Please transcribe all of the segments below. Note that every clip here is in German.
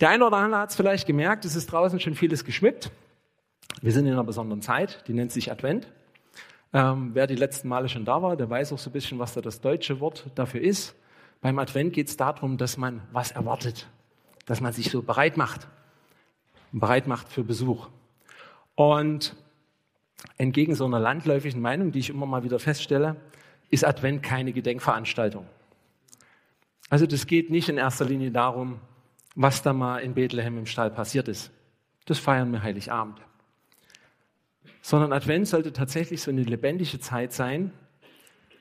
Der eine oder andere hat es vielleicht gemerkt, es ist draußen schon vieles geschmückt. Wir sind in einer besonderen Zeit, die nennt sich Advent. Ähm, wer die letzten Male schon da war, der weiß auch so ein bisschen, was da das deutsche Wort dafür ist. Beim Advent geht es darum, dass man was erwartet, dass man sich so bereit macht, bereit macht für Besuch. Und entgegen so einer landläufigen Meinung, die ich immer mal wieder feststelle, ist Advent keine Gedenkveranstaltung. Also das geht nicht in erster Linie darum, was da mal in Bethlehem im Stall passiert ist. Das feiern wir Heiligabend. Sondern Advent sollte tatsächlich so eine lebendige Zeit sein,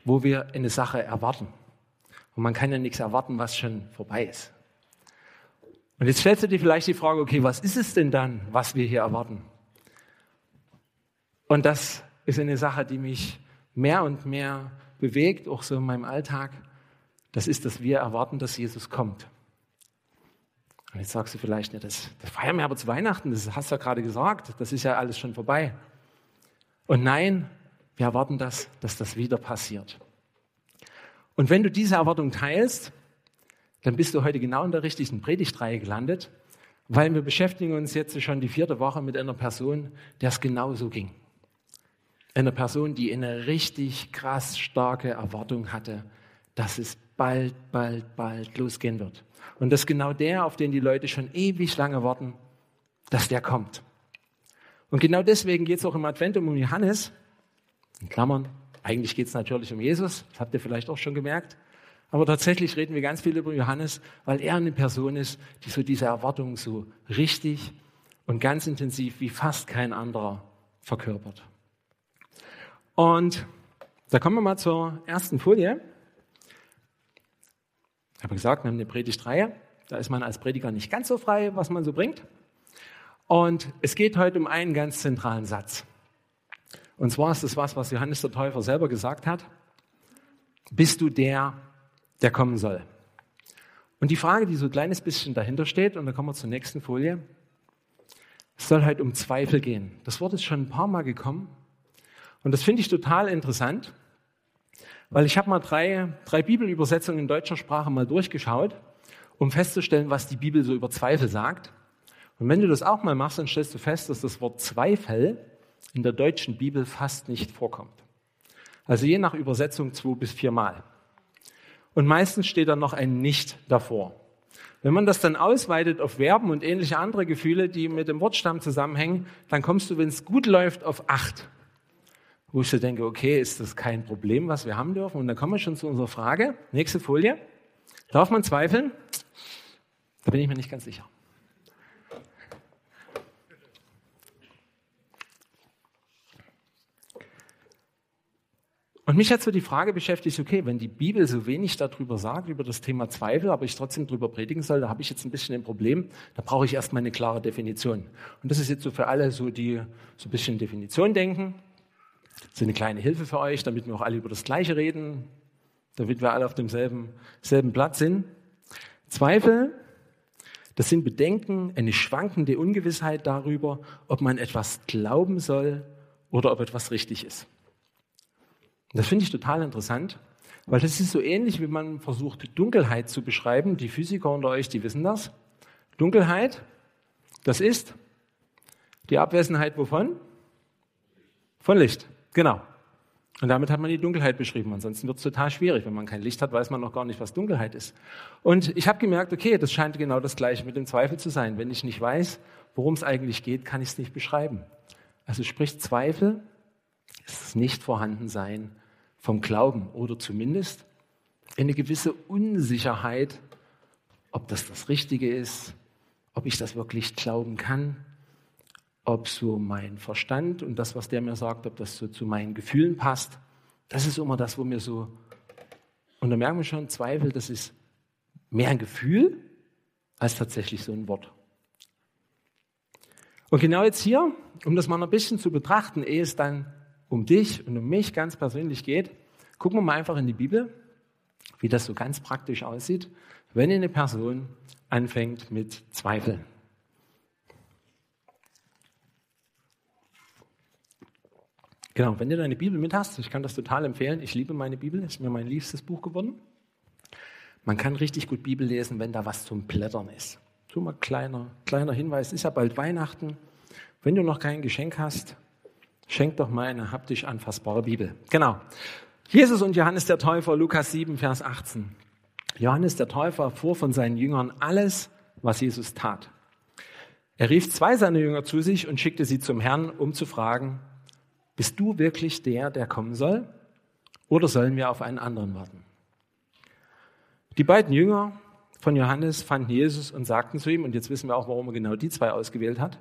wo wir eine Sache erwarten. Und man kann ja nichts erwarten, was schon vorbei ist. Und jetzt stellst du dir vielleicht die Frage, okay, was ist es denn dann, was wir hier erwarten? Und das ist eine Sache, die mich mehr und mehr bewegt, auch so in meinem Alltag. Das ist, dass wir erwarten, dass Jesus kommt. Und jetzt sagst du vielleicht, ja, das, das feiern wir aber zu Weihnachten, das hast du ja gerade gesagt, das ist ja alles schon vorbei. Und nein, wir erwarten das, dass das wieder passiert. Und wenn du diese Erwartung teilst, dann bist du heute genau in der richtigen Predigtreihe gelandet, weil wir beschäftigen uns jetzt schon die vierte Woche mit einer Person, der es genauso ging. Einer Person, die eine richtig krass starke Erwartung hatte, dass es bald, bald, bald losgehen wird. Und das ist genau der, auf den die Leute schon ewig lange warten, dass der kommt. Und genau deswegen geht es auch im Advent um Johannes. In Klammern, eigentlich geht es natürlich um Jesus, das habt ihr vielleicht auch schon gemerkt. Aber tatsächlich reden wir ganz viel über Johannes, weil er eine Person ist, die so diese Erwartung so richtig und ganz intensiv wie fast kein anderer verkörpert. Und da kommen wir mal zur ersten Folie. Ich habe gesagt, wir haben eine Predigtreihe. Da ist man als Prediger nicht ganz so frei, was man so bringt. Und es geht heute um einen ganz zentralen Satz. Und zwar ist es was, was Johannes der Täufer selber gesagt hat. Bist du der, der kommen soll? Und die Frage, die so ein kleines bisschen dahinter steht, und da kommen wir zur nächsten Folie, es soll halt um Zweifel gehen. Das Wort ist schon ein paar Mal gekommen. Und das finde ich total interessant. Weil ich habe mal drei, drei Bibelübersetzungen in deutscher Sprache mal durchgeschaut, um festzustellen, was die Bibel so über Zweifel sagt. Und wenn du das auch mal machst, dann stellst du fest, dass das Wort Zweifel in der deutschen Bibel fast nicht vorkommt. Also je nach Übersetzung zwei bis viermal. Und meistens steht dann noch ein Nicht davor. Wenn man das dann ausweitet auf Verben und ähnliche andere Gefühle, die mit dem Wortstamm zusammenhängen, dann kommst du, wenn es gut läuft, auf acht wo ich so denke, okay, ist das kein Problem, was wir haben dürfen? Und dann kommen wir schon zu unserer Frage. Nächste Folie. Darf man zweifeln? Da bin ich mir nicht ganz sicher. Und mich hat so die Frage beschäftigt, okay, wenn die Bibel so wenig darüber sagt, über das Thema Zweifel, aber ich trotzdem darüber predigen soll, da habe ich jetzt ein bisschen ein Problem, da brauche ich erstmal eine klare Definition. Und das ist jetzt so für alle so, die so ein bisschen Definition denken. Ist eine kleine Hilfe für euch, damit wir auch alle über das Gleiche reden, damit wir alle auf demselben selben Platz sind. Zweifel, das sind Bedenken, eine schwankende Ungewissheit darüber, ob man etwas glauben soll oder ob etwas richtig ist. Das finde ich total interessant, weil das ist so ähnlich, wie man versucht, Dunkelheit zu beschreiben. Die Physiker unter euch, die wissen das. Dunkelheit, das ist die Abwesenheit wovon? Von Licht. Genau. Und damit hat man die Dunkelheit beschrieben. Ansonsten wird es total schwierig. Wenn man kein Licht hat, weiß man noch gar nicht, was Dunkelheit ist. Und ich habe gemerkt, okay, das scheint genau das Gleiche mit dem Zweifel zu sein. Wenn ich nicht weiß, worum es eigentlich geht, kann ich es nicht beschreiben. Also sprich Zweifel ist das Nicht-Vorhandensein vom Glauben oder zumindest eine gewisse Unsicherheit, ob das das Richtige ist, ob ich das wirklich glauben kann, ob so mein Verstand und das, was der mir sagt, ob das so zu meinen Gefühlen passt. Das ist immer das, wo mir so, und da merken wir schon, Zweifel, das ist mehr ein Gefühl als tatsächlich so ein Wort. Und genau jetzt hier, um das mal ein bisschen zu betrachten, ehe es dann um dich und um mich ganz persönlich geht, gucken wir mal einfach in die Bibel, wie das so ganz praktisch aussieht, wenn eine Person anfängt mit Zweifeln. Genau, wenn du deine Bibel mit hast, ich kann das total empfehlen. Ich liebe meine Bibel, ist mir mein liebstes Buch geworden. Man kann richtig gut Bibel lesen, wenn da was zum Blättern ist. So mal kleiner, kleiner Hinweis, ist ja bald Weihnachten. Wenn du noch kein Geschenk hast, schenk doch mal eine haptisch anfassbare Bibel. Genau. Jesus und Johannes der Täufer, Lukas 7, Vers 18. Johannes der Täufer erfuhr von seinen Jüngern alles, was Jesus tat. Er rief zwei seiner Jünger zu sich und schickte sie zum Herrn, um zu fragen, bist du wirklich der, der kommen soll? Oder sollen wir auf einen anderen warten? Die beiden Jünger von Johannes fanden Jesus und sagten zu ihm, und jetzt wissen wir auch, warum er genau die zwei ausgewählt hat.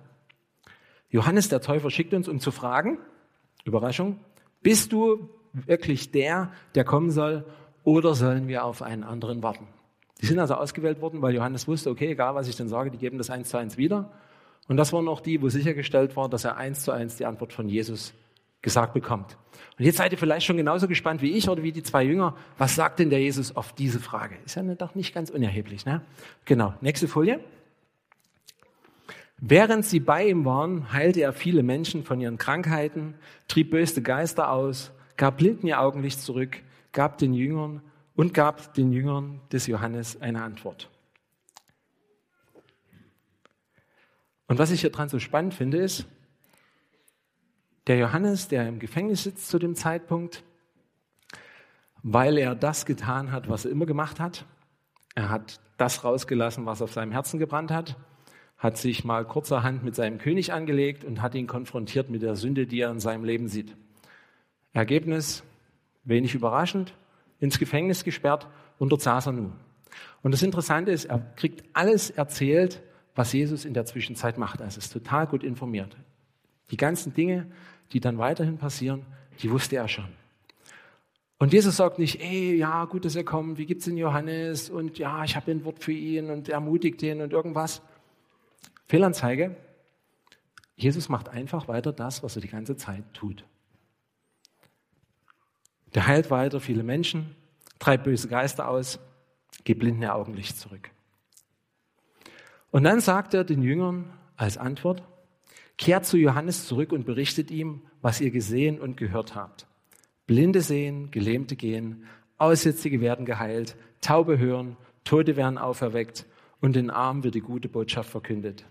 Johannes der Täufer schickt uns, um zu fragen, Überraschung, bist du wirklich der, der kommen soll, oder sollen wir auf einen anderen warten? Die sind also ausgewählt worden, weil Johannes wusste, okay, egal was ich denn sage, die geben das eins zu eins wieder. Und das waren auch die, wo sichergestellt war, dass er eins zu eins die Antwort von Jesus gesagt bekommt. Und jetzt seid ihr vielleicht schon genauso gespannt wie ich oder wie die zwei Jünger. Was sagt denn der Jesus auf diese Frage? Ist ja doch nicht ganz unerheblich. Ne? Genau, nächste Folie. Während sie bei ihm waren, heilte er viele Menschen von ihren Krankheiten, trieb böse Geister aus, gab Blinden ihr Augenlicht zurück, gab den Jüngern und gab den Jüngern des Johannes eine Antwort. Und was ich hier dran so spannend finde, ist, der Johannes, der im Gefängnis sitzt zu dem Zeitpunkt, weil er das getan hat, was er immer gemacht hat. Er hat das rausgelassen, was auf seinem Herzen gebrannt hat, hat sich mal kurzerhand mit seinem König angelegt und hat ihn konfrontiert mit der Sünde, die er in seinem Leben sieht. Ergebnis, wenig überraschend, ins Gefängnis gesperrt dort saß nun. Und das Interessante ist, er kriegt alles erzählt, was Jesus in der Zwischenzeit macht. Also ist total gut informiert. Die ganzen Dinge, die dann weiterhin passieren, die wusste er schon. Und Jesus sagt nicht, ey, ja, gut, dass er kommt, wie geht's den Johannes und ja, ich habe ein Wort für ihn und ermutigt ihn und irgendwas. Fehlanzeige. Jesus macht einfach weiter das, was er die ganze Zeit tut. Der heilt weiter viele Menschen, treibt böse Geister aus, gibt blinde Augenlicht zurück. Und dann sagt er den Jüngern als Antwort, Kehrt zu Johannes zurück und berichtet ihm, was ihr gesehen und gehört habt. Blinde sehen, Gelähmte gehen, Aussätzige werden geheilt, Taube hören, Tote werden auferweckt und den Armen wird die gute Botschaft verkündet.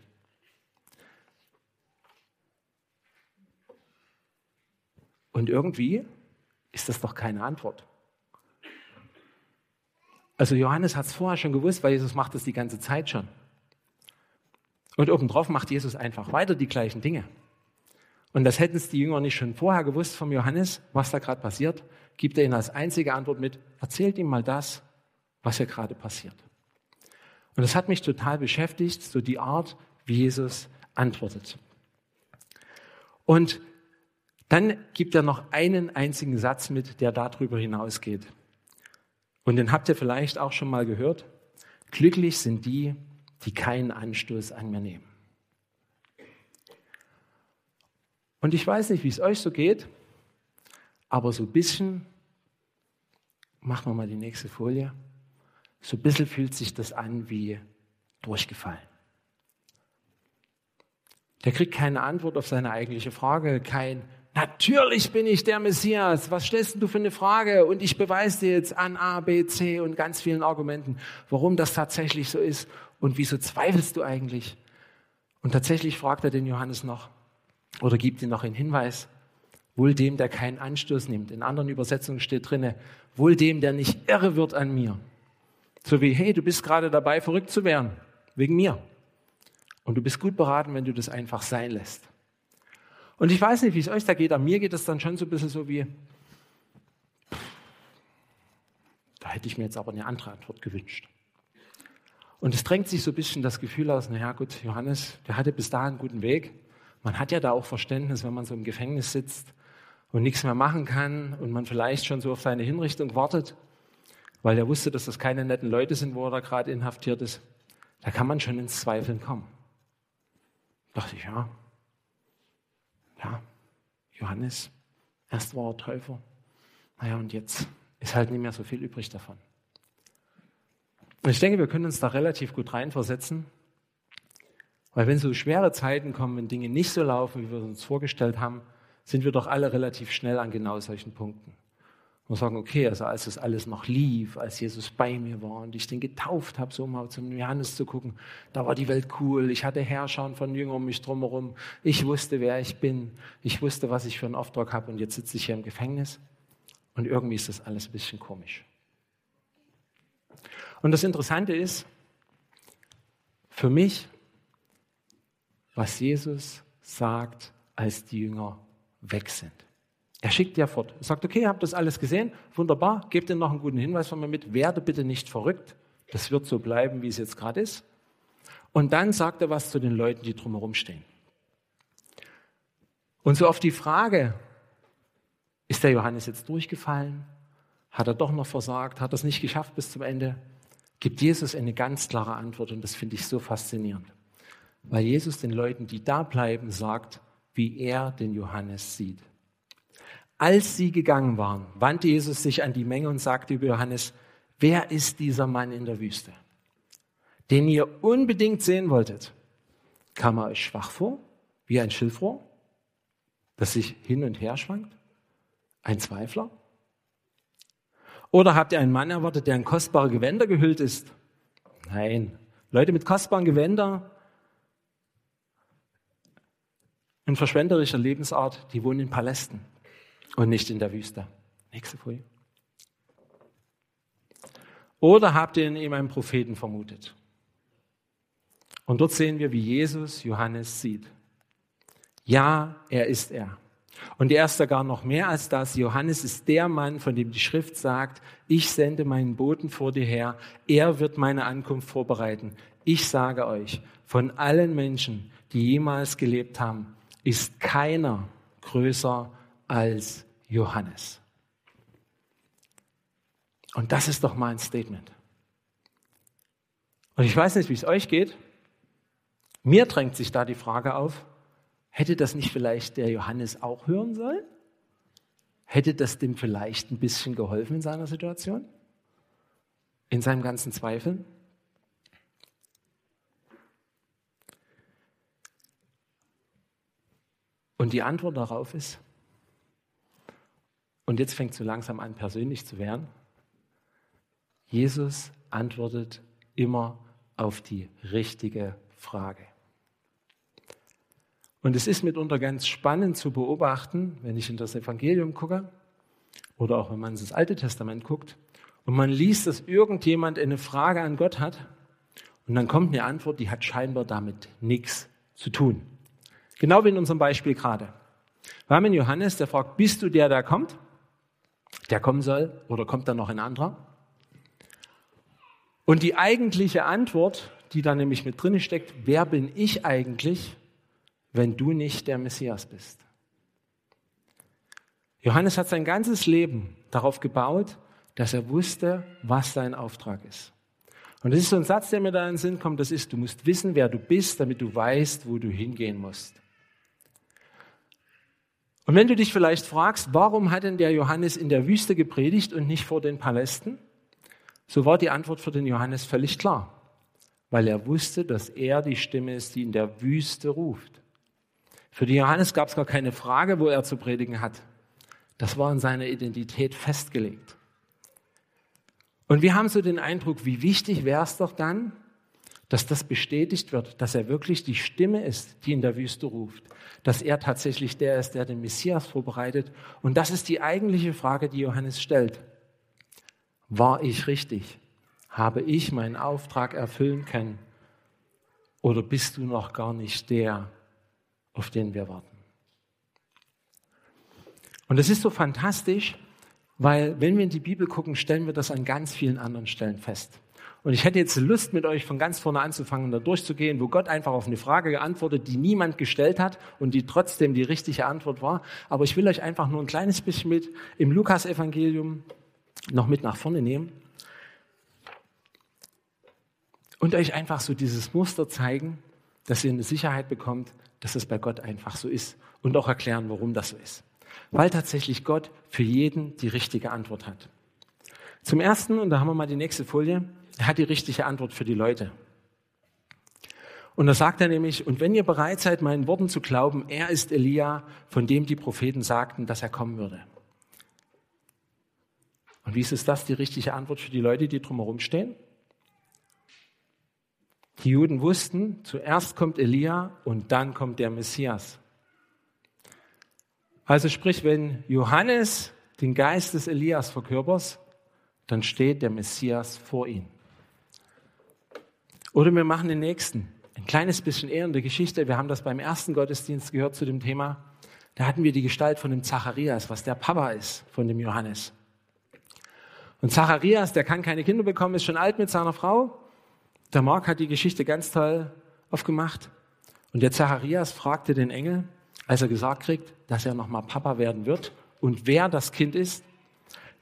Und irgendwie ist das doch keine Antwort. Also Johannes hat es vorher schon gewusst, weil Jesus macht das die ganze Zeit schon. Und obendrauf macht Jesus einfach weiter die gleichen Dinge. Und das hätten es die Jünger nicht schon vorher gewusst vom Johannes, was da gerade passiert, gibt er ihnen als einzige Antwort mit, erzählt ihm mal das, was hier gerade passiert. Und das hat mich total beschäftigt, so die Art, wie Jesus antwortet. Und dann gibt er noch einen einzigen Satz mit, der darüber hinausgeht. Und den habt ihr vielleicht auch schon mal gehört. Glücklich sind die, die keinen Anstoß an mir nehmen. Und ich weiß nicht, wie es euch so geht, aber so ein bisschen, machen wir mal die nächste Folie, so ein bisschen fühlt sich das an wie durchgefallen. Der kriegt keine Antwort auf seine eigentliche Frage, kein Natürlich bin ich der Messias. Was stellst du für eine Frage? Und ich beweise dir jetzt an A, B, C und ganz vielen Argumenten, warum das tatsächlich so ist. Und wieso zweifelst du eigentlich? Und tatsächlich fragt er den Johannes noch oder gibt ihm noch einen Hinweis. Wohl dem, der keinen Anstoß nimmt. In anderen Übersetzungen steht drinne, wohl dem, der nicht irre wird an mir. So wie, hey, du bist gerade dabei, verrückt zu werden. Wegen mir. Und du bist gut beraten, wenn du das einfach sein lässt. Und ich weiß nicht, wie es euch da geht, aber mir geht es dann schon so ein bisschen so wie, da hätte ich mir jetzt aber eine andere Antwort gewünscht. Und es drängt sich so ein bisschen das Gefühl aus, naja gut, Johannes, der hatte bis dahin einen guten Weg. Man hat ja da auch Verständnis, wenn man so im Gefängnis sitzt und nichts mehr machen kann und man vielleicht schon so auf seine Hinrichtung wartet. weil er wusste, dass das keine netten Leute sind, wo er da gerade inhaftiert ist, da kann man schon ins Zweifeln kommen. Da dachte ich, ja, ja, Johannes, erst war er Täufer, naja, und jetzt ist halt nicht mehr so viel übrig davon. Und ich denke, wir können uns da relativ gut reinversetzen, weil wenn so schwere Zeiten kommen, wenn Dinge nicht so laufen, wie wir uns vorgestellt haben, sind wir doch alle relativ schnell an genau solchen Punkten. Und sagen, okay, also als das alles noch lief, als Jesus bei mir war und ich den getauft habe, so um mal zum Johannes zu gucken, da war die Welt cool, ich hatte Herrscher von Jüngern um mich drumherum, ich wusste, wer ich bin, ich wusste, was ich für einen Auftrag habe und jetzt sitze ich hier im Gefängnis. Und irgendwie ist das alles ein bisschen komisch. Und das Interessante ist, für mich, was Jesus sagt, als die Jünger weg sind. Er schickt ja fort. Er sagt, okay, ihr habt das alles gesehen, wunderbar, gebt ihnen noch einen guten Hinweis von mir mit, werde bitte nicht verrückt, das wird so bleiben, wie es jetzt gerade ist. Und dann sagt er was zu den Leuten, die drumherum stehen. Und so auf die Frage, ist der Johannes jetzt durchgefallen? Hat er doch noch versagt? Hat er es nicht geschafft bis zum Ende? Gibt Jesus eine ganz klare Antwort und das finde ich so faszinierend. Weil Jesus den Leuten, die da bleiben, sagt, wie er den Johannes sieht. Als sie gegangen waren, wandte Jesus sich an die Menge und sagte über Johannes, wer ist dieser Mann in der Wüste, den ihr unbedingt sehen wolltet? Kam er euch schwach vor, wie ein Schilfrohr, das sich hin und her schwankt? Ein Zweifler? Oder habt ihr einen Mann erwartet, der in kostbare Gewänder gehüllt ist? Nein. Leute mit kostbaren Gewändern, in verschwenderischer Lebensart, die wohnen in Palästen und nicht in der Wüste. Nächste Folie. Oder habt ihr in ihm einen Propheten vermutet? Und dort sehen wir, wie Jesus Johannes sieht. Ja, er ist er. Und er ist sogar noch mehr als das. Johannes ist der Mann, von dem die Schrift sagt, ich sende meinen Boten vor dir her, er wird meine Ankunft vorbereiten. Ich sage euch, von allen Menschen, die jemals gelebt haben, ist keiner größer als Johannes. Und das ist doch mein Statement. Und ich weiß nicht, wie es euch geht. Mir drängt sich da die Frage auf, hätte das nicht vielleicht der Johannes auch hören sollen? Hätte das dem vielleicht ein bisschen geholfen in seiner Situation? In seinem ganzen Zweifeln? Und die Antwort darauf ist, und jetzt fängt es so langsam an, persönlich zu werden. Jesus antwortet immer auf die richtige Frage. Und es ist mitunter ganz spannend zu beobachten, wenn ich in das Evangelium gucke oder auch wenn man ins Alte Testament guckt und man liest, dass irgendjemand eine Frage an Gott hat und dann kommt eine Antwort, die hat scheinbar damit nichts zu tun. Genau wie in unserem Beispiel gerade. Wir haben einen Johannes, der fragt, bist du der, der kommt? der kommen soll? Oder kommt da noch ein anderer? Und die eigentliche Antwort, die da nämlich mit drin steckt, wer bin ich eigentlich, wenn du nicht der Messias bist? Johannes hat sein ganzes Leben darauf gebaut, dass er wusste, was sein Auftrag ist. Und das ist so ein Satz, der mir da in den Sinn kommt, das ist, du musst wissen, wer du bist, damit du weißt, wo du hingehen musst. Und wenn du dich vielleicht fragst, warum hat denn der Johannes in der Wüste gepredigt und nicht vor den Palästen? So war die Antwort für den Johannes völlig klar, weil er wusste, dass er die Stimme ist, die in der Wüste ruft. Für den Johannes gab es gar keine Frage, wo er zu predigen hat. Das war in seiner Identität festgelegt. Und wir haben so den Eindruck, wie wichtig wäre es doch dann, dass das bestätigt wird, dass er wirklich die Stimme ist, die in der Wüste ruft, dass er tatsächlich der ist, der den Messias vorbereitet. Und das ist die eigentliche Frage, die Johannes stellt. War ich richtig? Habe ich meinen Auftrag erfüllen können? Oder bist du noch gar nicht der, auf den wir warten? Und es ist so fantastisch, weil wenn wir in die Bibel gucken, stellen wir das an ganz vielen anderen Stellen fest. Und ich hätte jetzt Lust, mit euch von ganz vorne anzufangen da durchzugehen, wo Gott einfach auf eine Frage geantwortet, die niemand gestellt hat und die trotzdem die richtige Antwort war. Aber ich will euch einfach nur ein kleines bisschen mit im Lukas-Evangelium noch mit nach vorne nehmen. und euch einfach so dieses Muster zeigen, dass ihr eine Sicherheit bekommt, dass es bei Gott einfach so ist und auch erklären, warum das so ist. Weil tatsächlich Gott für jeden die richtige Antwort hat. Zum Ersten, und da haben wir mal die nächste Folie, er hat die richtige Antwort für die Leute. Und da sagt er nämlich, und wenn ihr bereit seid, meinen Worten zu glauben, er ist Elia, von dem die Propheten sagten, dass er kommen würde. Und wie ist es das, die richtige Antwort für die Leute, die drumherum stehen? Die Juden wussten, zuerst kommt Elia und dann kommt der Messias. Also sprich, wenn Johannes den Geist des Elias verkörpert, dann steht der Messias vor ihm. Oder wir machen den nächsten. Ein kleines bisschen eher in der Geschichte. Wir haben das beim ersten Gottesdienst gehört zu dem Thema. Da hatten wir die Gestalt von dem Zacharias, was der Papa ist von dem Johannes. Und Zacharias, der kann keine Kinder bekommen, ist schon alt mit seiner Frau. Der Mark hat die Geschichte ganz toll aufgemacht. Und der Zacharias fragte den Engel, als er gesagt kriegt, dass er nochmal Papa werden wird und wer das Kind ist.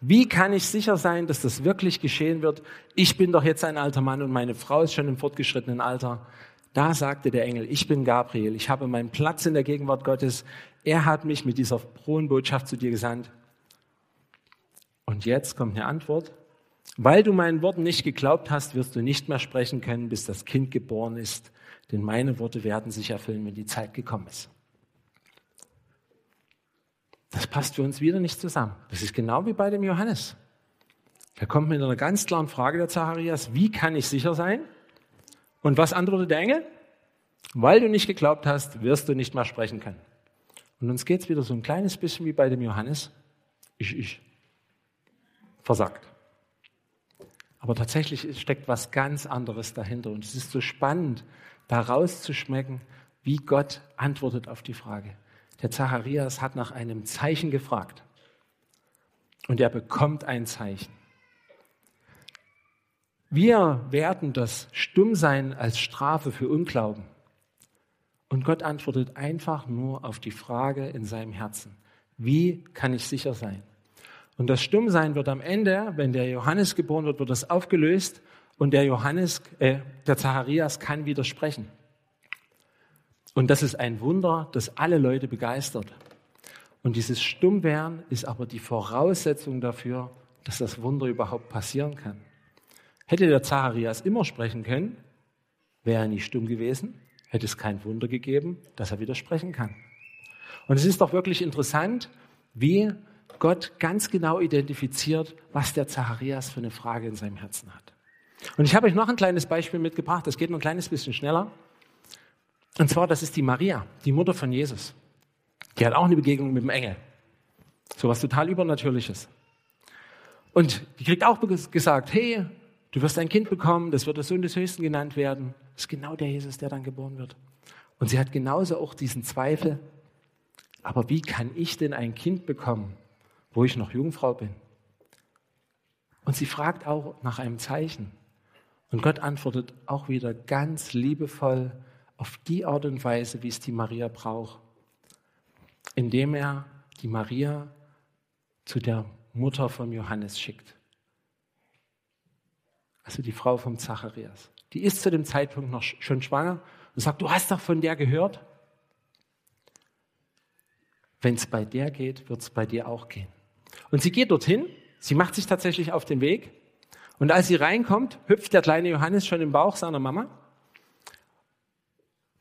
Wie kann ich sicher sein, dass das wirklich geschehen wird? Ich bin doch jetzt ein alter Mann und meine Frau ist schon im fortgeschrittenen Alter. Da sagte der Engel, ich bin Gabriel, ich habe meinen Platz in der Gegenwart Gottes. Er hat mich mit dieser frohen Botschaft zu dir gesandt. Und jetzt kommt eine Antwort. Weil du meinen Worten nicht geglaubt hast, wirst du nicht mehr sprechen können, bis das Kind geboren ist. Denn meine Worte werden sich erfüllen, wenn die Zeit gekommen ist. Das passt für uns wieder nicht zusammen. Das ist genau wie bei dem Johannes. Da kommt mit einer ganz klaren Frage der Zacharias, wie kann ich sicher sein? Und was antwortet der Engel? Weil du nicht geglaubt hast, wirst du nicht mehr sprechen können. Und uns geht es wieder so ein kleines bisschen wie bei dem Johannes. Ich, ich. Versagt. Aber tatsächlich steckt was ganz anderes dahinter. Und es ist so spannend, da rauszuschmecken, wie Gott antwortet auf die Frage. Der Zacharias hat nach einem Zeichen gefragt. Und er bekommt ein Zeichen. Wir werten das Stummsein als Strafe für Unglauben. Und Gott antwortet einfach nur auf die Frage in seinem Herzen. Wie kann ich sicher sein? Und das Stummsein wird am Ende, wenn der Johannes geboren wird, wird das aufgelöst und der Johannes, äh, der Zacharias kann widersprechen. Und das ist ein Wunder, das alle Leute begeistert. Und dieses Stummwerden ist aber die Voraussetzung dafür, dass das Wunder überhaupt passieren kann. Hätte der Zacharias immer sprechen können, wäre er nicht stumm gewesen, hätte es kein Wunder gegeben, dass er widersprechen kann. Und es ist doch wirklich interessant, wie Gott ganz genau identifiziert, was der Zacharias für eine Frage in seinem Herzen hat. Und ich habe euch noch ein kleines Beispiel mitgebracht, das geht noch ein kleines bisschen schneller. Und zwar, das ist die Maria, die Mutter von Jesus. Die hat auch eine Begegnung mit dem Engel. So was total Übernatürliches. Und die kriegt auch gesagt, hey, Du wirst ein Kind bekommen, das wird der Sohn des Höchsten genannt werden. Das ist genau der Jesus, der dann geboren wird. Und sie hat genauso auch diesen Zweifel, aber wie kann ich denn ein Kind bekommen, wo ich noch Jungfrau bin? Und sie fragt auch nach einem Zeichen. Und Gott antwortet auch wieder ganz liebevoll auf die Art und Weise, wie es die Maria braucht, indem er die Maria zu der Mutter von Johannes schickt also die Frau vom Zacharias. Die ist zu dem Zeitpunkt noch schon schwanger und sagt, du hast doch von der gehört. Wenn es bei der geht, wird es bei dir auch gehen. Und sie geht dorthin, sie macht sich tatsächlich auf den Weg. Und als sie reinkommt, hüpft der kleine Johannes schon im Bauch seiner Mama.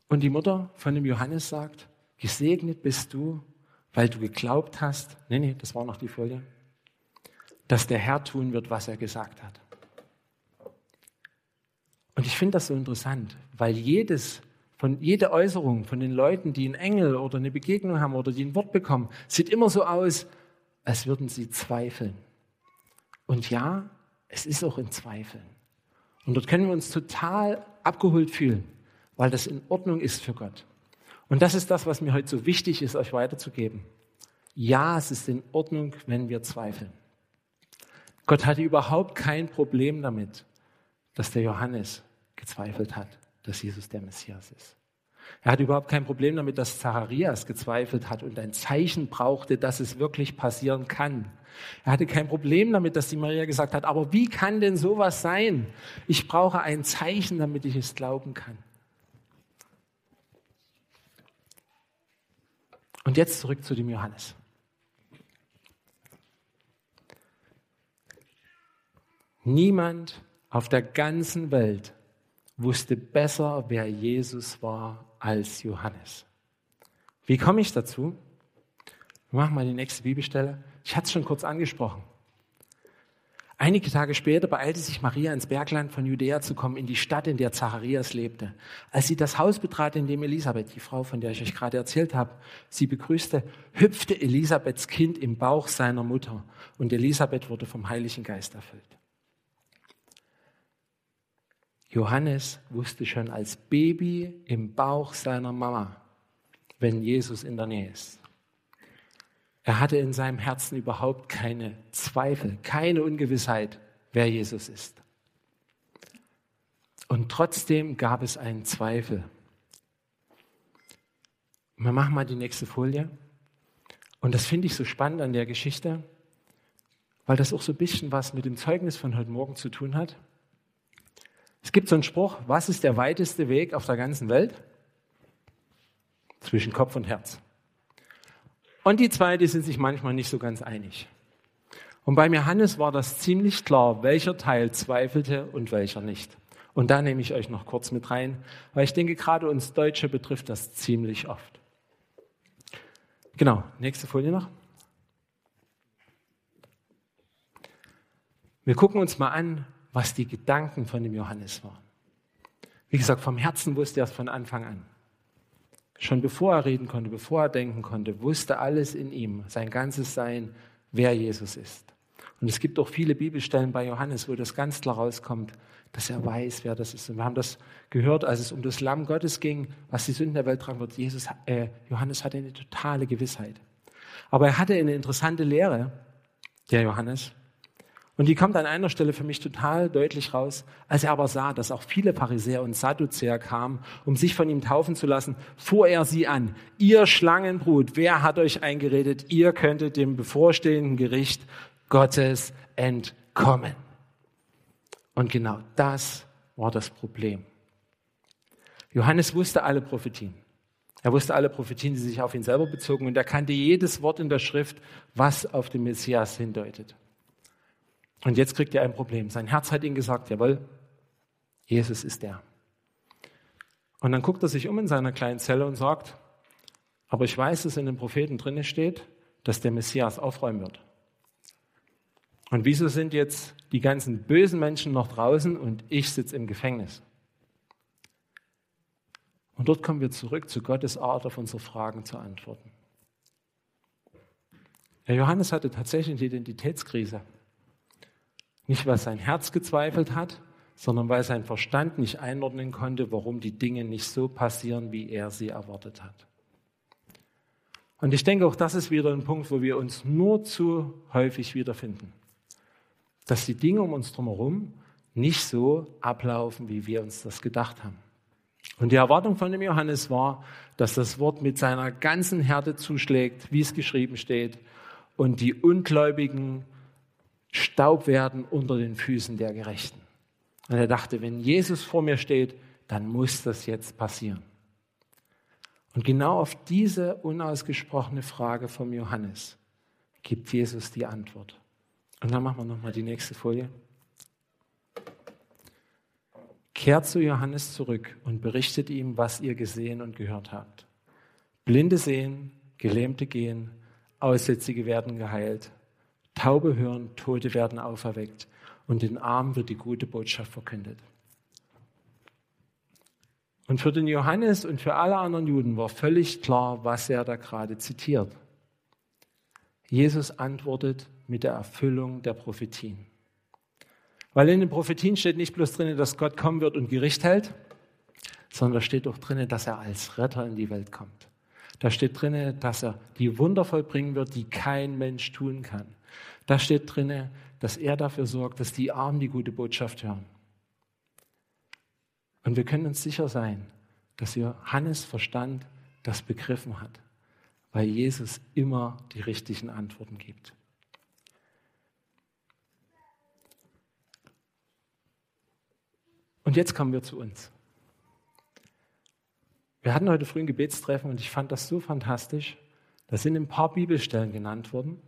Und die Mutter von dem Johannes sagt, gesegnet bist du, weil du geglaubt hast, nee, nee, das war noch die Folie, dass der Herr tun wird, was er gesagt hat. Und ich finde das so interessant, weil jedes, von, jede Äußerung von den Leuten, die einen Engel oder eine Begegnung haben oder die ein Wort bekommen, sieht immer so aus, als würden sie zweifeln. Und ja, es ist auch in Zweifeln. Und dort können wir uns total abgeholt fühlen, weil das in Ordnung ist für Gott. Und das ist das, was mir heute so wichtig ist, euch weiterzugeben. Ja, es ist in Ordnung, wenn wir zweifeln. Gott hatte überhaupt kein Problem damit, dass der Johannes gezweifelt hat, dass Jesus der Messias ist. Er hatte überhaupt kein Problem damit, dass Zacharias gezweifelt hat und ein Zeichen brauchte, dass es wirklich passieren kann. Er hatte kein Problem damit, dass die Maria gesagt hat, aber wie kann denn sowas sein? Ich brauche ein Zeichen, damit ich es glauben kann. Und jetzt zurück zu dem Johannes. Niemand auf der ganzen Welt wusste besser, wer Jesus war, als Johannes. Wie komme ich dazu? Machen mal die nächste Bibelstelle. Ich hatte es schon kurz angesprochen. Einige Tage später beeilte sich Maria ins Bergland von Judäa zu kommen, in die Stadt, in der Zacharias lebte. Als sie das Haus betrat, in dem Elisabeth, die Frau, von der ich euch gerade erzählt habe, sie begrüßte, hüpfte Elisabeths Kind im Bauch seiner Mutter und Elisabeth wurde vom Heiligen Geist erfüllt. Johannes wusste schon als Baby im Bauch seiner Mama, wenn Jesus in der Nähe ist. Er hatte in seinem Herzen überhaupt keine Zweifel, keine Ungewissheit, wer Jesus ist. Und trotzdem gab es einen Zweifel. Wir machen mal die nächste Folie. Und das finde ich so spannend an der Geschichte, weil das auch so ein bisschen was mit dem Zeugnis von heute Morgen zu tun hat. Es gibt so einen Spruch, was ist der weiteste Weg auf der ganzen Welt? Zwischen Kopf und Herz. Und die zwei, die sind sich manchmal nicht so ganz einig. Und beim Johannes war das ziemlich klar, welcher Teil zweifelte und welcher nicht. Und da nehme ich euch noch kurz mit rein, weil ich denke, gerade uns Deutsche betrifft das ziemlich oft. Genau, nächste Folie noch. Wir gucken uns mal an, was die Gedanken von dem Johannes waren. Wie gesagt, vom Herzen wusste er es von Anfang an. Schon bevor er reden konnte, bevor er denken konnte, wusste alles in ihm, sein ganzes Sein, wer Jesus ist. Und es gibt auch viele Bibelstellen bei Johannes, wo das ganz klar rauskommt, dass er weiß, wer das ist. Und wir haben das gehört, als es um das Lamm Gottes ging, was die Sünden der Welt tragen wird. Jesus, äh, Johannes hatte eine totale Gewissheit. Aber er hatte eine interessante Lehre, der Johannes. Und die kommt an einer Stelle für mich total deutlich raus. Als er aber sah, dass auch viele Pharisäer und Sadduzäer kamen, um sich von ihm taufen zu lassen, fuhr er sie an. Ihr Schlangenbrut, wer hat euch eingeredet, ihr könntet dem bevorstehenden Gericht Gottes entkommen? Und genau das war das Problem. Johannes wusste alle Prophetien. Er wusste alle Prophetien, die sich auf ihn selber bezogen und er kannte jedes Wort in der Schrift, was auf den Messias hindeutet. Und jetzt kriegt er ein Problem. Sein Herz hat ihm gesagt, jawohl, Jesus ist der. Und dann guckt er sich um in seiner kleinen Zelle und sagt, aber ich weiß, dass in den Propheten drinne steht, dass der Messias aufräumen wird. Und wieso sind jetzt die ganzen bösen Menschen noch draußen und ich sitze im Gefängnis? Und dort kommen wir zurück zu Gottes Art, auf unsere Fragen zu antworten. Herr Johannes hatte tatsächlich eine Identitätskrise. Nicht, weil sein Herz gezweifelt hat, sondern weil sein Verstand nicht einordnen konnte, warum die Dinge nicht so passieren, wie er sie erwartet hat. Und ich denke, auch das ist wieder ein Punkt, wo wir uns nur zu häufig wiederfinden. Dass die Dinge um uns drumherum nicht so ablaufen, wie wir uns das gedacht haben. Und die Erwartung von dem Johannes war, dass das Wort mit seiner ganzen Härte zuschlägt, wie es geschrieben steht, und die Ungläubigen Staub werden unter den Füßen der Gerechten. Und er dachte, wenn Jesus vor mir steht, dann muss das jetzt passieren. Und genau auf diese unausgesprochene Frage vom Johannes gibt Jesus die Antwort. Und dann machen wir nochmal die nächste Folie. Kehrt zu Johannes zurück und berichtet ihm, was ihr gesehen und gehört habt. Blinde sehen, Gelähmte gehen, Aussätzige werden geheilt, Taube hören, Tote werden auferweckt und den Armen wird die gute Botschaft verkündet. Und für den Johannes und für alle anderen Juden war völlig klar, was er da gerade zitiert. Jesus antwortet mit der Erfüllung der Prophetien. Weil in den Prophetien steht nicht bloß drin, dass Gott kommen wird und Gericht hält, sondern da steht auch drin, dass er als Retter in die Welt kommt. Da steht drin, dass er die Wunder vollbringen wird, die kein Mensch tun kann. Da steht drin, dass er dafür sorgt, dass die Armen die gute Botschaft hören. Und wir können uns sicher sein, dass Johannes Verstand das begriffen hat, weil Jesus immer die richtigen Antworten gibt. Und jetzt kommen wir zu uns. Wir hatten heute früh ein Gebetstreffen und ich fand das so fantastisch. Da sind ein paar Bibelstellen genannt worden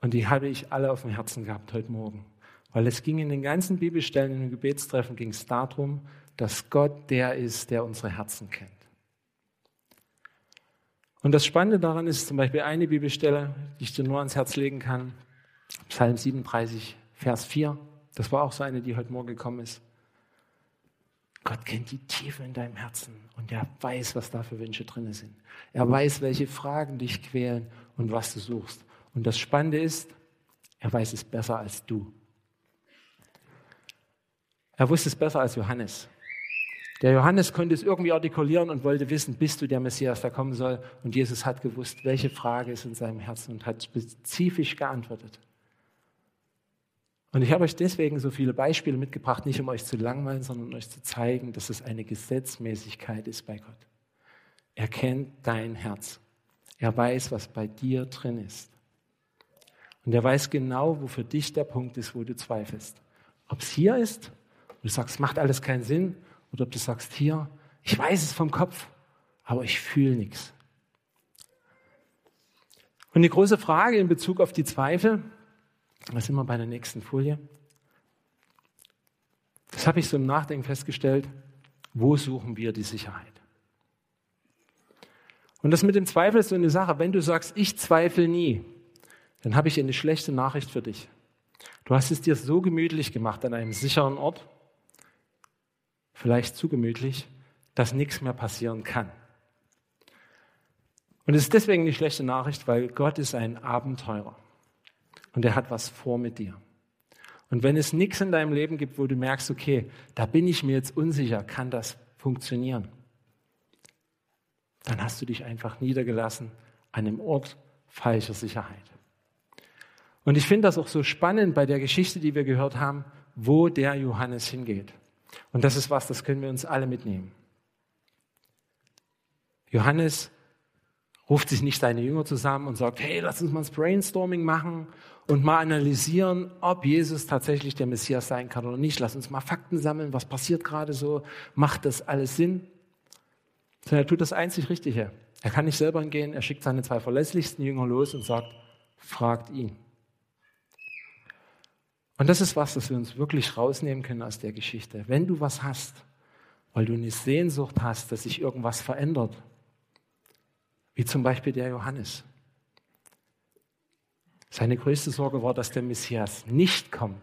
und die habe ich alle auf dem Herzen gehabt heute Morgen. Weil es ging in den ganzen Bibelstellen in dem Gebetstreffen ging es darum, dass Gott der ist, der unsere Herzen kennt. Und das Spannende daran ist zum Beispiel eine Bibelstelle, die ich dir nur ans Herz legen kann. Psalm 37, Vers 4. Das war auch so eine, die heute Morgen gekommen ist. Gott kennt die Tiefe in deinem Herzen und er weiß, was da für Wünsche drin sind. Er weiß, welche Fragen dich quälen und was du suchst. Und das Spannende ist, er weiß es besser als du. Er wusste es besser als Johannes. Der Johannes konnte es irgendwie artikulieren und wollte wissen, bist du der Messias, der kommen soll? Und Jesus hat gewusst, welche Frage ist in seinem Herzen und hat spezifisch geantwortet. Und ich habe euch deswegen so viele Beispiele mitgebracht, nicht um euch zu langweilen, sondern um euch zu zeigen, dass es eine Gesetzmäßigkeit ist bei Gott. Er kennt dein Herz. Er weiß, was bei dir drin ist. Und er weiß genau, wo für dich der Punkt ist, wo du zweifelst. Ob es hier ist, und du sagst, macht alles keinen Sinn, oder ob du sagst, hier, ich weiß es vom Kopf, aber ich fühle nichts. Und die große Frage in Bezug auf die Zweifel, da sind wir bei der nächsten Folie. Das habe ich so im Nachdenken festgestellt. Wo suchen wir die Sicherheit? Und das mit dem Zweifel ist so eine Sache. Wenn du sagst, ich zweifle nie, dann habe ich eine schlechte Nachricht für dich. Du hast es dir so gemütlich gemacht an einem sicheren Ort, vielleicht zu gemütlich, dass nichts mehr passieren kann. Und es ist deswegen eine schlechte Nachricht, weil Gott ist ein Abenteurer und er hat was vor mit dir. Und wenn es nichts in deinem Leben gibt, wo du merkst, okay, da bin ich mir jetzt unsicher, kann das funktionieren, dann hast du dich einfach niedergelassen an einem Ort falscher Sicherheit. Und ich finde das auch so spannend bei der Geschichte, die wir gehört haben, wo der Johannes hingeht. Und das ist was, das können wir uns alle mitnehmen. Johannes ruft sich nicht seine Jünger zusammen und sagt, hey, lass uns mal ein Brainstorming machen und mal analysieren, ob Jesus tatsächlich der Messias sein kann oder nicht. Lass uns mal Fakten sammeln, was passiert gerade so, macht das alles Sinn? Sondern er tut das einzig Richtige. Er kann nicht selber hingehen, er schickt seine zwei verlässlichsten Jünger los und sagt, fragt ihn. Und das ist was, das wir uns wirklich rausnehmen können aus der Geschichte. Wenn du was hast, weil du eine Sehnsucht hast, dass sich irgendwas verändert, wie zum Beispiel der Johannes. Seine größte Sorge war, dass der Messias nicht kommt.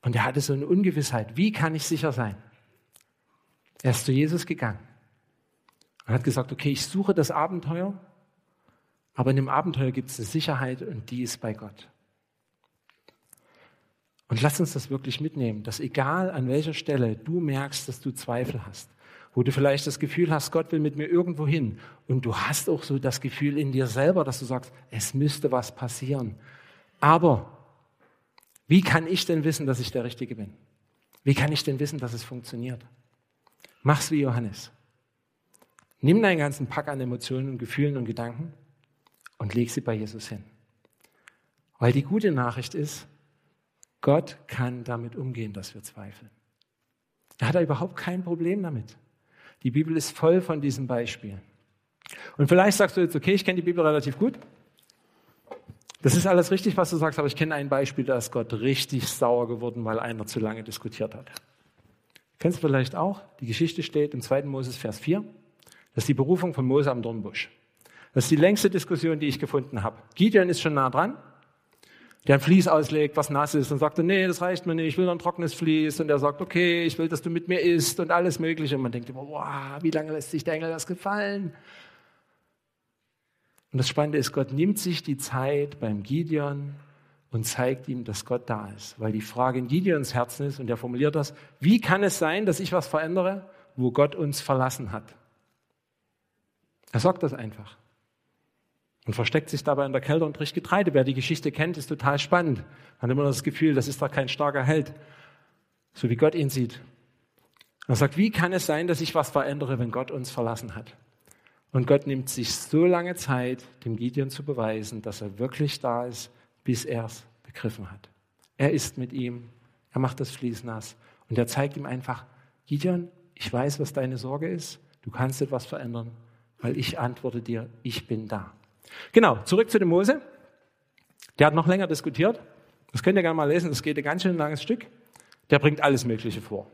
Und er hatte so eine Ungewissheit. Wie kann ich sicher sein? Er ist zu Jesus gegangen und hat gesagt, okay, ich suche das Abenteuer, aber in dem Abenteuer gibt es eine Sicherheit und die ist bei Gott. Und lass uns das wirklich mitnehmen, dass egal an welcher Stelle du merkst, dass du Zweifel hast, wo du vielleicht das Gefühl hast, Gott will mit mir irgendwo hin und du hast auch so das Gefühl in dir selber, dass du sagst, es müsste was passieren. Aber wie kann ich denn wissen, dass ich der Richtige bin? Wie kann ich denn wissen, dass es funktioniert? Mach's wie Johannes. Nimm deinen ganzen Pack an Emotionen und Gefühlen und Gedanken und leg sie bei Jesus hin. Weil die gute Nachricht ist, Gott kann damit umgehen, dass wir zweifeln. Er hat da überhaupt kein Problem damit. Die Bibel ist voll von diesen Beispielen. Und vielleicht sagst du jetzt, okay, ich kenne die Bibel relativ gut. Das ist alles richtig, was du sagst, aber ich kenne ein Beispiel, da ist Gott richtig sauer geworden, weil einer zu lange diskutiert hat. Kennst du vielleicht auch? Die Geschichte steht im 2. Moses, Vers 4. Das ist die Berufung von Mose am Dornbusch. Das ist die längste Diskussion, die ich gefunden habe. Gideon ist schon nah dran der ein Vlies auslegt, was nass ist und sagt, nee, das reicht mir nicht, ich will noch ein trockenes Vlies. Und er sagt, okay, ich will, dass du mit mir isst und alles Mögliche. Und man denkt immer, wow, wie lange lässt sich der Engel das gefallen? Und das Spannende ist, Gott nimmt sich die Zeit beim Gideon und zeigt ihm, dass Gott da ist. Weil die Frage in Gideons Herzen ist, und er formuliert das, wie kann es sein, dass ich was verändere, wo Gott uns verlassen hat? Er sagt das einfach und versteckt sich dabei in der Kälte und bricht Getreide. Wer die Geschichte kennt, ist total spannend. Man hat immer das Gefühl, das ist doch kein starker Held, so wie Gott ihn sieht. Er sagt, wie kann es sein, dass ich was verändere, wenn Gott uns verlassen hat? Und Gott nimmt sich so lange Zeit, dem Gideon zu beweisen, dass er wirklich da ist, bis er es begriffen hat. Er ist mit ihm, er macht das Fließ nass und er zeigt ihm einfach, Gideon, ich weiß, was deine Sorge ist, du kannst etwas verändern, weil ich antworte dir, ich bin da. Genau, zurück zu dem Mose. Der hat noch länger diskutiert. Das könnt ihr gerne mal lesen, das geht ein ganz schön langes Stück. Der bringt alles Mögliche vor.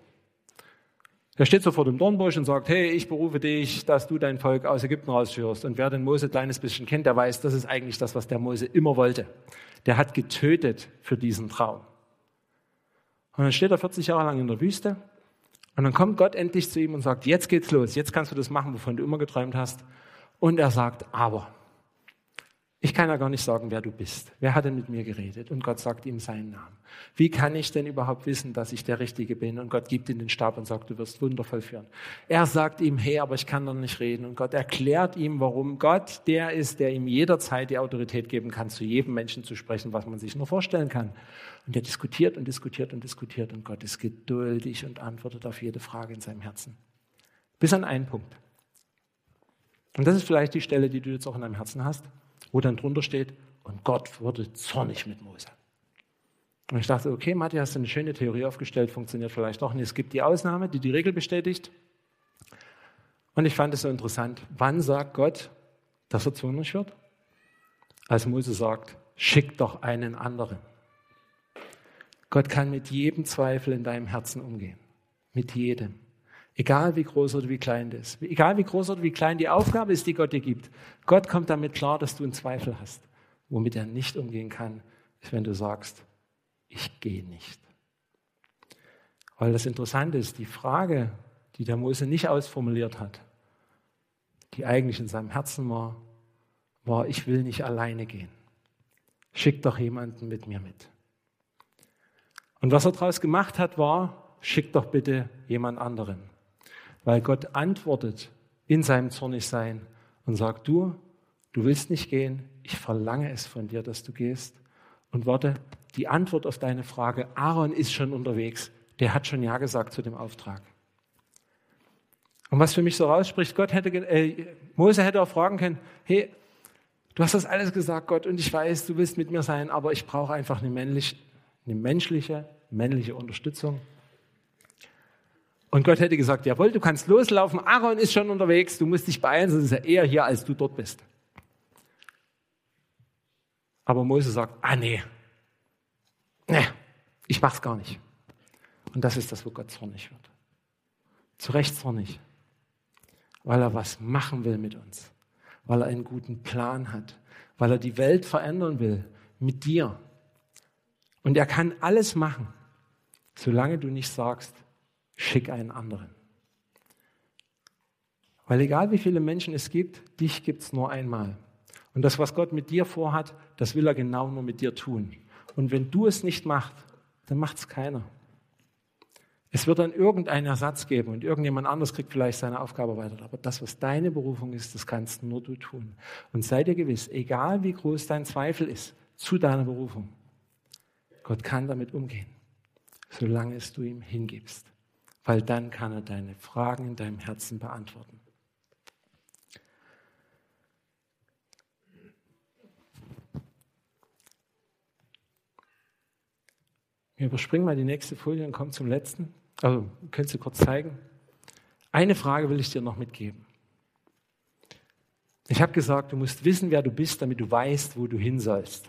Der steht so vor dem Dornbusch und sagt, hey, ich berufe dich, dass du dein Volk aus Ägypten rausführst. Und wer den Mose ein kleines bisschen kennt, der weiß, das ist eigentlich das, was der Mose immer wollte. Der hat getötet für diesen Traum. Und dann steht er 40 Jahre lang in der Wüste. Und dann kommt Gott endlich zu ihm und sagt, jetzt geht's los, jetzt kannst du das machen, wovon du immer geträumt hast. Und er sagt, aber ich kann ja gar nicht sagen, wer du bist. Wer hat denn mit mir geredet? Und Gott sagt ihm seinen Namen. Wie kann ich denn überhaupt wissen, dass ich der Richtige bin? Und Gott gibt ihm den Stab und sagt, du wirst wundervoll führen. Er sagt ihm, hey, aber ich kann doch nicht reden. Und Gott erklärt ihm, warum Gott der ist, der ihm jederzeit die Autorität geben kann, zu jedem Menschen zu sprechen, was man sich nur vorstellen kann. Und er diskutiert und diskutiert und diskutiert. Und Gott ist geduldig und antwortet auf jede Frage in seinem Herzen. Bis an einen Punkt. Und das ist vielleicht die Stelle, die du jetzt auch in deinem Herzen hast wo dann drunter steht, und Gott wurde zornig mit Mose. Und ich dachte, okay, Matti, hast eine schöne Theorie aufgestellt, funktioniert vielleicht doch nicht. Es gibt die Ausnahme, die die Regel bestätigt. Und ich fand es so interessant. Wann sagt Gott, dass er zornig wird? Als Mose sagt, schick doch einen anderen. Gott kann mit jedem Zweifel in deinem Herzen umgehen. Mit jedem. Egal wie groß oder wie klein das ist. Egal wie groß oder wie klein die Aufgabe ist, die Gott dir gibt. Gott kommt damit klar, dass du einen Zweifel hast. Womit er nicht umgehen kann, ist, wenn du sagst, ich gehe nicht. Weil das Interessante ist, die Frage, die der Mose nicht ausformuliert hat, die eigentlich in seinem Herzen war, war, ich will nicht alleine gehen. Schick doch jemanden mit mir mit. Und was er daraus gemacht hat, war, schick doch bitte jemand anderen weil Gott antwortet in seinem Zornigsein und sagt, du, du willst nicht gehen, ich verlange es von dir, dass du gehst. Und warte, die Antwort auf deine Frage, Aaron ist schon unterwegs, der hat schon Ja gesagt zu dem Auftrag. Und was für mich so rausspricht, Gott hätte, äh, Mose hätte auch fragen können, hey, du hast das alles gesagt, Gott, und ich weiß, du willst mit mir sein, aber ich brauche einfach eine, männlich, eine menschliche, männliche Unterstützung. Und Gott hätte gesagt, jawohl, du kannst loslaufen, Aaron ist schon unterwegs, du musst dich beeilen, sonst ist er eher hier, als du dort bist. Aber Mose sagt, ah nee, nee, ich mach's gar nicht. Und das ist das, wo Gott zornig wird. Zu Recht zornig, weil er was machen will mit uns, weil er einen guten Plan hat, weil er die Welt verändern will mit dir. Und er kann alles machen, solange du nicht sagst, schick einen anderen. Weil egal wie viele Menschen es gibt, dich gibt es nur einmal. Und das, was Gott mit dir vorhat, das will er genau nur mit dir tun. Und wenn du es nicht machst, dann macht es keiner. Es wird dann irgendeinen Ersatz geben und irgendjemand anderes kriegt vielleicht seine Aufgabe weiter. Aber das, was deine Berufung ist, das kannst nur du tun. Und sei dir gewiss, egal wie groß dein Zweifel ist zu deiner Berufung, Gott kann damit umgehen, solange es du ihm hingibst weil dann kann er deine Fragen in deinem Herzen beantworten. Wir überspringen mal die nächste Folie und kommen zum letzten. Also, könntest du kurz zeigen. Eine Frage will ich dir noch mitgeben. Ich habe gesagt, du musst wissen, wer du bist, damit du weißt, wo du hin sollst.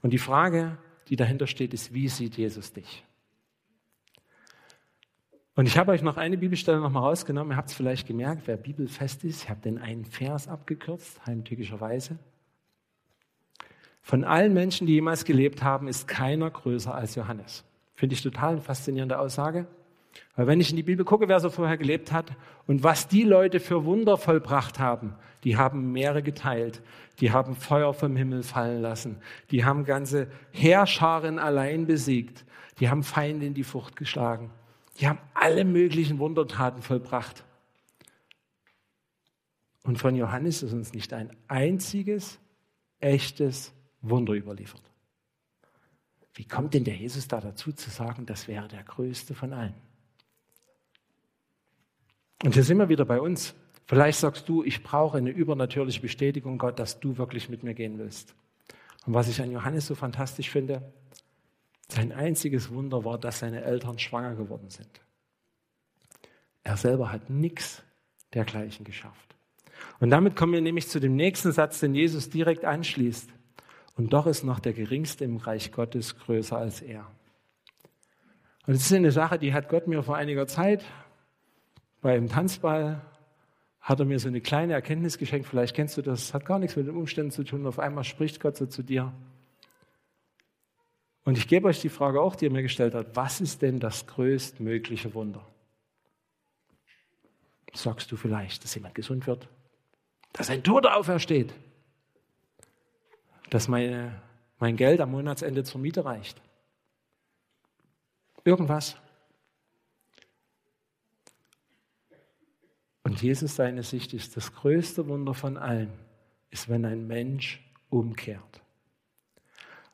Und die Frage, die dahinter steht, ist, wie sieht Jesus dich? Und ich habe euch noch eine Bibelstelle noch mal rausgenommen. Ihr habt es vielleicht gemerkt, wer bibelfest ist. Ich habe den einen Vers abgekürzt, heimtückischerweise. Von allen Menschen, die jemals gelebt haben, ist keiner größer als Johannes. Finde ich total eine faszinierende Aussage. Weil wenn ich in die Bibel gucke, wer so vorher gelebt hat und was die Leute für Wunder vollbracht haben, die haben Meere geteilt, die haben Feuer vom Himmel fallen lassen, die haben ganze Heerscharen allein besiegt, die haben Feinde in die Furcht geschlagen. Die haben alle möglichen Wundertaten vollbracht. Und von Johannes ist uns nicht ein einziges echtes Wunder überliefert. Wie kommt denn der Jesus da dazu zu sagen, das wäre der größte von allen? Und hier sind wir wieder bei uns. Vielleicht sagst du, ich brauche eine übernatürliche Bestätigung, Gott, dass du wirklich mit mir gehen willst. Und was ich an Johannes so fantastisch finde, sein einziges Wunder war, dass seine Eltern schwanger geworden sind. Er selber hat nichts dergleichen geschafft. Und damit kommen wir nämlich zu dem nächsten Satz, den Jesus direkt anschließt. Und doch ist noch der Geringste im Reich Gottes größer als er. Und das ist eine Sache, die hat Gott mir vor einiger Zeit beim Tanzball hat er mir so eine kleine Erkenntnis geschenkt. Vielleicht kennst du das, hat gar nichts mit den Umständen zu tun. Auf einmal spricht Gott so zu dir. Und ich gebe euch die Frage auch, die er mir gestellt hat. Was ist denn das größtmögliche Wunder? Sagst du vielleicht, dass jemand gesund wird? Dass ein Toter aufersteht? Dass meine, mein Geld am Monatsende zur Miete reicht? Irgendwas? Und Jesus seine Sicht ist, das größte Wunder von allen ist, wenn ein Mensch umkehrt.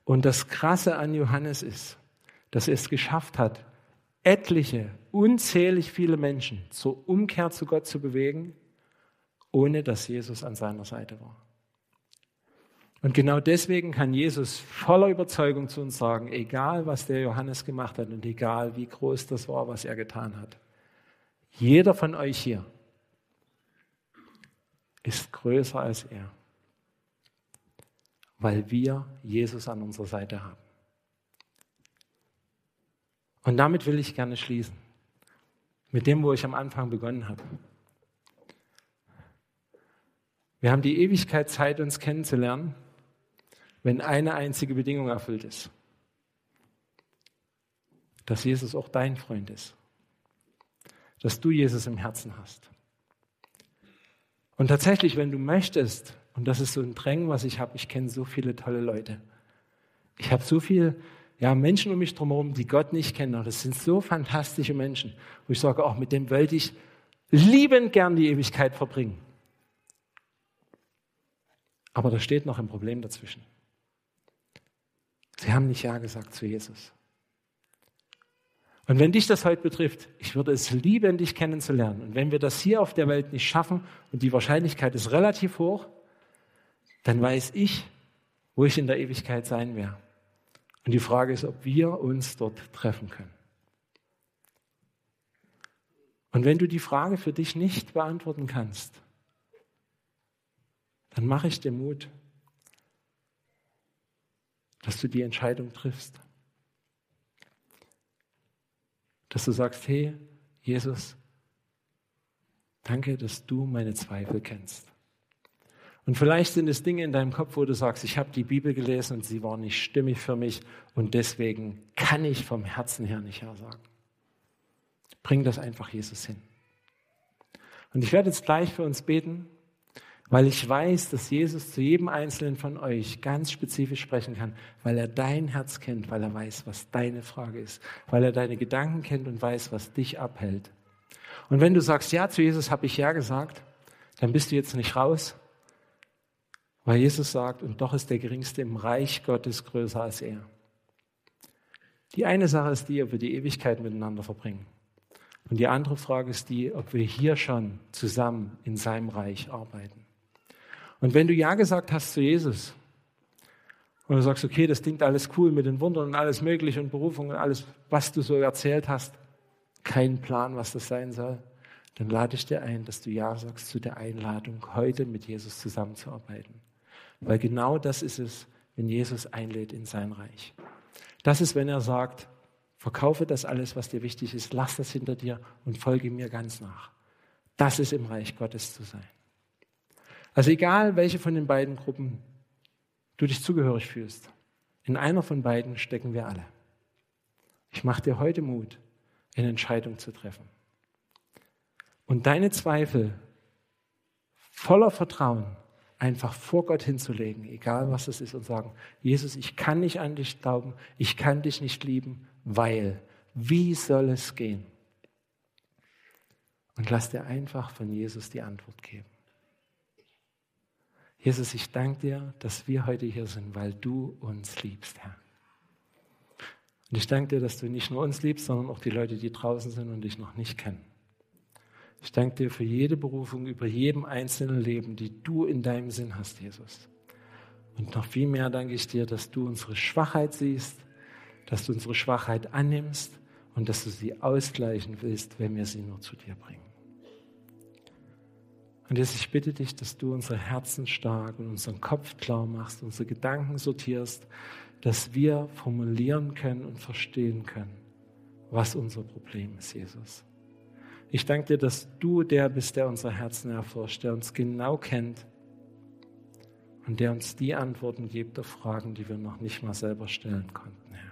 Und das Krasse an Johannes ist, dass er es geschafft hat, etliche, unzählig viele Menschen zur Umkehr zu Gott zu bewegen, ohne dass Jesus an seiner Seite war. Und genau deswegen kann Jesus voller Überzeugung zu uns sagen, egal was der Johannes gemacht hat und egal wie groß das war, was er getan hat, jeder von euch hier ist größer als er, weil wir Jesus an unserer Seite haben. Und damit will ich gerne schließen, mit dem, wo ich am Anfang begonnen habe. Wir haben die Ewigkeit Zeit, uns kennenzulernen, wenn eine einzige Bedingung erfüllt ist, dass Jesus auch dein Freund ist, dass du Jesus im Herzen hast. Und tatsächlich, wenn du möchtest, und das ist so ein Drängen, was ich habe, ich kenne so viele tolle Leute. Ich habe so viele ja, Menschen um mich herum, die Gott nicht kennen. Und das sind so fantastische Menschen, wo ich sage, auch mit dem wollte ich liebend gern die Ewigkeit verbringen. Aber da steht noch ein Problem dazwischen. Sie haben nicht Ja gesagt zu Jesus. Und wenn dich das heute betrifft, ich würde es lieben, dich kennenzulernen. Und wenn wir das hier auf der Welt nicht schaffen, und die Wahrscheinlichkeit ist relativ hoch, dann weiß ich, wo ich in der Ewigkeit sein werde. Und die Frage ist, ob wir uns dort treffen können. Und wenn du die Frage für dich nicht beantworten kannst, dann mache ich dir Mut, dass du die Entscheidung triffst dass du sagst, hey, Jesus, danke, dass du meine Zweifel kennst. Und vielleicht sind es Dinge in deinem Kopf, wo du sagst, ich habe die Bibel gelesen und sie war nicht stimmig für mich und deswegen kann ich vom Herzen her nicht Ja sagen. Bring das einfach Jesus hin. Und ich werde jetzt gleich für uns beten weil ich weiß, dass Jesus zu jedem Einzelnen von euch ganz spezifisch sprechen kann, weil er dein Herz kennt, weil er weiß, was deine Frage ist, weil er deine Gedanken kennt und weiß, was dich abhält. Und wenn du sagst, ja, zu Jesus habe ich ja gesagt, dann bist du jetzt nicht raus, weil Jesus sagt, und doch ist der Geringste im Reich Gottes größer als er. Die eine Sache ist die, ob wir die Ewigkeit miteinander verbringen. Und die andere Frage ist die, ob wir hier schon zusammen in seinem Reich arbeiten. Und wenn du Ja gesagt hast zu Jesus und du sagst, okay, das klingt alles cool mit den Wundern und alles Mögliche und Berufung und alles, was du so erzählt hast, kein Plan, was das sein soll, dann lade ich dir ein, dass du Ja sagst zu der Einladung, heute mit Jesus zusammenzuarbeiten. Weil genau das ist es, wenn Jesus einlädt in sein Reich. Das ist, wenn er sagt, verkaufe das alles, was dir wichtig ist, lass das hinter dir und folge mir ganz nach. Das ist im Reich Gottes zu sein. Also egal, welche von den beiden Gruppen du dich zugehörig fühlst, in einer von beiden stecken wir alle. Ich mache dir heute Mut, eine Entscheidung zu treffen. Und deine Zweifel voller Vertrauen einfach vor Gott hinzulegen, egal was es ist, und sagen, Jesus, ich kann nicht an dich glauben, ich kann dich nicht lieben, weil, wie soll es gehen? Und lass dir einfach von Jesus die Antwort geben. Jesus, ich danke dir, dass wir heute hier sind, weil du uns liebst, Herr. Und ich danke dir, dass du nicht nur uns liebst, sondern auch die Leute, die draußen sind und dich noch nicht kennen. Ich danke dir für jede Berufung über jedem einzelnen Leben, die du in deinem Sinn hast, Jesus. Und noch viel mehr danke ich dir, dass du unsere Schwachheit siehst, dass du unsere Schwachheit annimmst und dass du sie ausgleichen willst, wenn wir sie nur zu dir bringen. Und jetzt, ich bitte dich, dass du unsere Herzen stark und unseren Kopf klar machst, unsere Gedanken sortierst, dass wir formulieren können und verstehen können, was unser Problem ist, Jesus. Ich danke dir, dass du der bist, der unsere Herzen erforscht, der uns genau kennt und der uns die Antworten gibt auf Fragen, die wir noch nicht mal selber stellen konnten, Herr.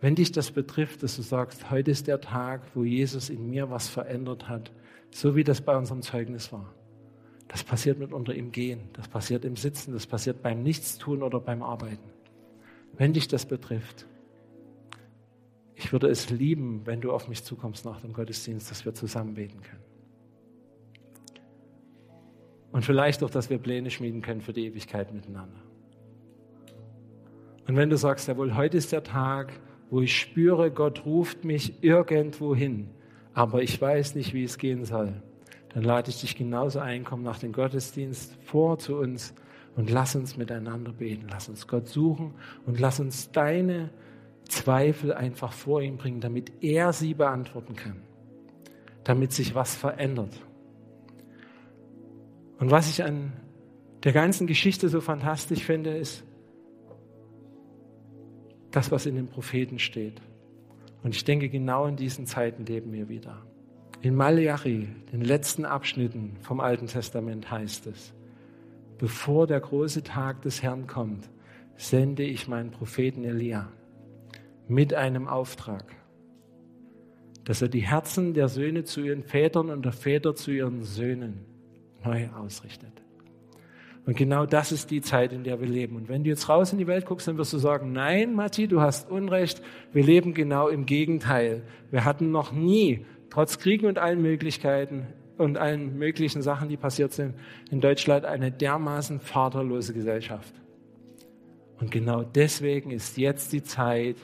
Wenn dich das betrifft, dass du sagst, heute ist der Tag, wo Jesus in mir was verändert hat, so wie das bei unserem Zeugnis war. Das passiert mitunter im Gehen, das passiert im Sitzen, das passiert beim Nichtstun oder beim Arbeiten. Wenn dich das betrifft, ich würde es lieben, wenn du auf mich zukommst nach dem Gottesdienst, dass wir zusammen beten können. Und vielleicht auch, dass wir Pläne schmieden können für die Ewigkeit miteinander. Und wenn du sagst, jawohl, heute ist der Tag, wo ich spüre, Gott ruft mich irgendwo hin, aber ich weiß nicht, wie es gehen soll, dann lade ich dich genauso ein, komm nach dem Gottesdienst vor zu uns und lass uns miteinander beten, lass uns Gott suchen und lass uns deine Zweifel einfach vor ihm bringen, damit er sie beantworten kann, damit sich was verändert. Und was ich an der ganzen Geschichte so fantastisch finde, ist, das, was in den Propheten steht. Und ich denke, genau in diesen Zeiten leben wir wieder. In Malachi, den letzten Abschnitten vom Alten Testament heißt es, bevor der große Tag des Herrn kommt, sende ich meinen Propheten Elia mit einem Auftrag, dass er die Herzen der Söhne zu ihren Vätern und der Väter zu ihren Söhnen neu ausrichtet. Und genau das ist die Zeit, in der wir leben. Und wenn du jetzt raus in die Welt guckst, dann wirst du sagen, nein, Matti, du hast Unrecht. Wir leben genau im Gegenteil. Wir hatten noch nie, trotz Kriegen und allen Möglichkeiten und allen möglichen Sachen, die passiert sind, in Deutschland eine dermaßen vaterlose Gesellschaft. Und genau deswegen ist jetzt die Zeit,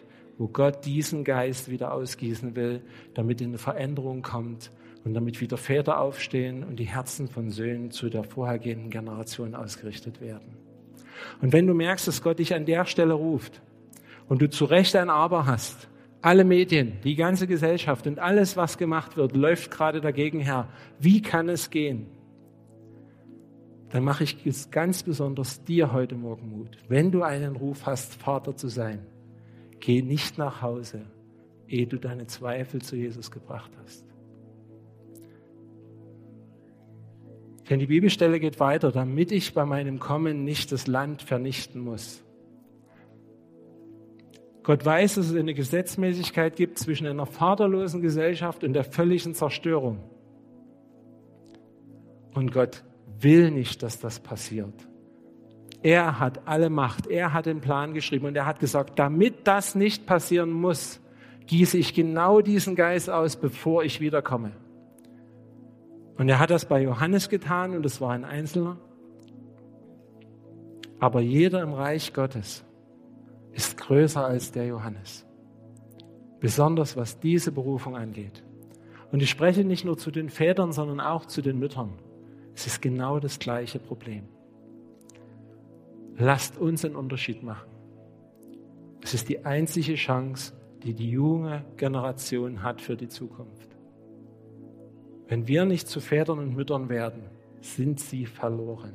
wo Gott diesen Geist wieder ausgießen will, damit eine Veränderung kommt und damit wieder Väter aufstehen und die Herzen von Söhnen zu der vorhergehenden Generation ausgerichtet werden. Und wenn du merkst, dass Gott dich an der Stelle ruft und du zu Recht ein Aber hast, alle Medien, die ganze Gesellschaft und alles, was gemacht wird, läuft gerade dagegen her. Wie kann es gehen? Dann mache ich es ganz besonders dir heute Morgen Mut. Wenn du einen Ruf hast, Vater zu sein, geh nicht nach Hause, ehe du deine Zweifel zu Jesus gebracht hast. Denn die Bibelstelle geht weiter, damit ich bei meinem Kommen nicht das Land vernichten muss. Gott weiß, dass es eine Gesetzmäßigkeit gibt zwischen einer vaterlosen Gesellschaft und der völligen Zerstörung. Und Gott will nicht, dass das passiert. Er hat alle Macht, er hat den Plan geschrieben und er hat gesagt, damit das nicht passieren muss, gieße ich genau diesen Geist aus, bevor ich wiederkomme. Und er hat das bei Johannes getan und es war ein Einzelner. Aber jeder im Reich Gottes ist größer als der Johannes. Besonders was diese Berufung angeht. Und ich spreche nicht nur zu den Vätern, sondern auch zu den Müttern. Es ist genau das gleiche Problem. Lasst uns einen Unterschied machen. Es ist die einzige Chance, die die junge Generation hat für die Zukunft. Wenn wir nicht zu Vätern und Müttern werden, sind sie verloren.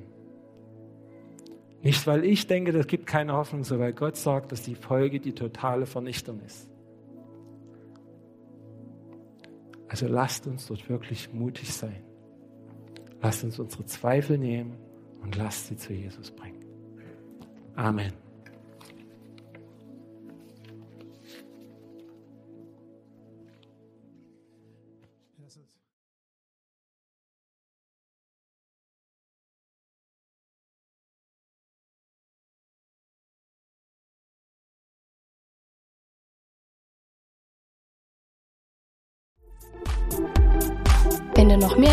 Nicht, weil ich denke, das gibt keine Hoffnung, sondern weil Gott sagt, dass die Folge die totale Vernichtung ist. Also lasst uns dort wirklich mutig sein. Lasst uns unsere Zweifel nehmen und lasst sie zu Jesus bringen. Amen.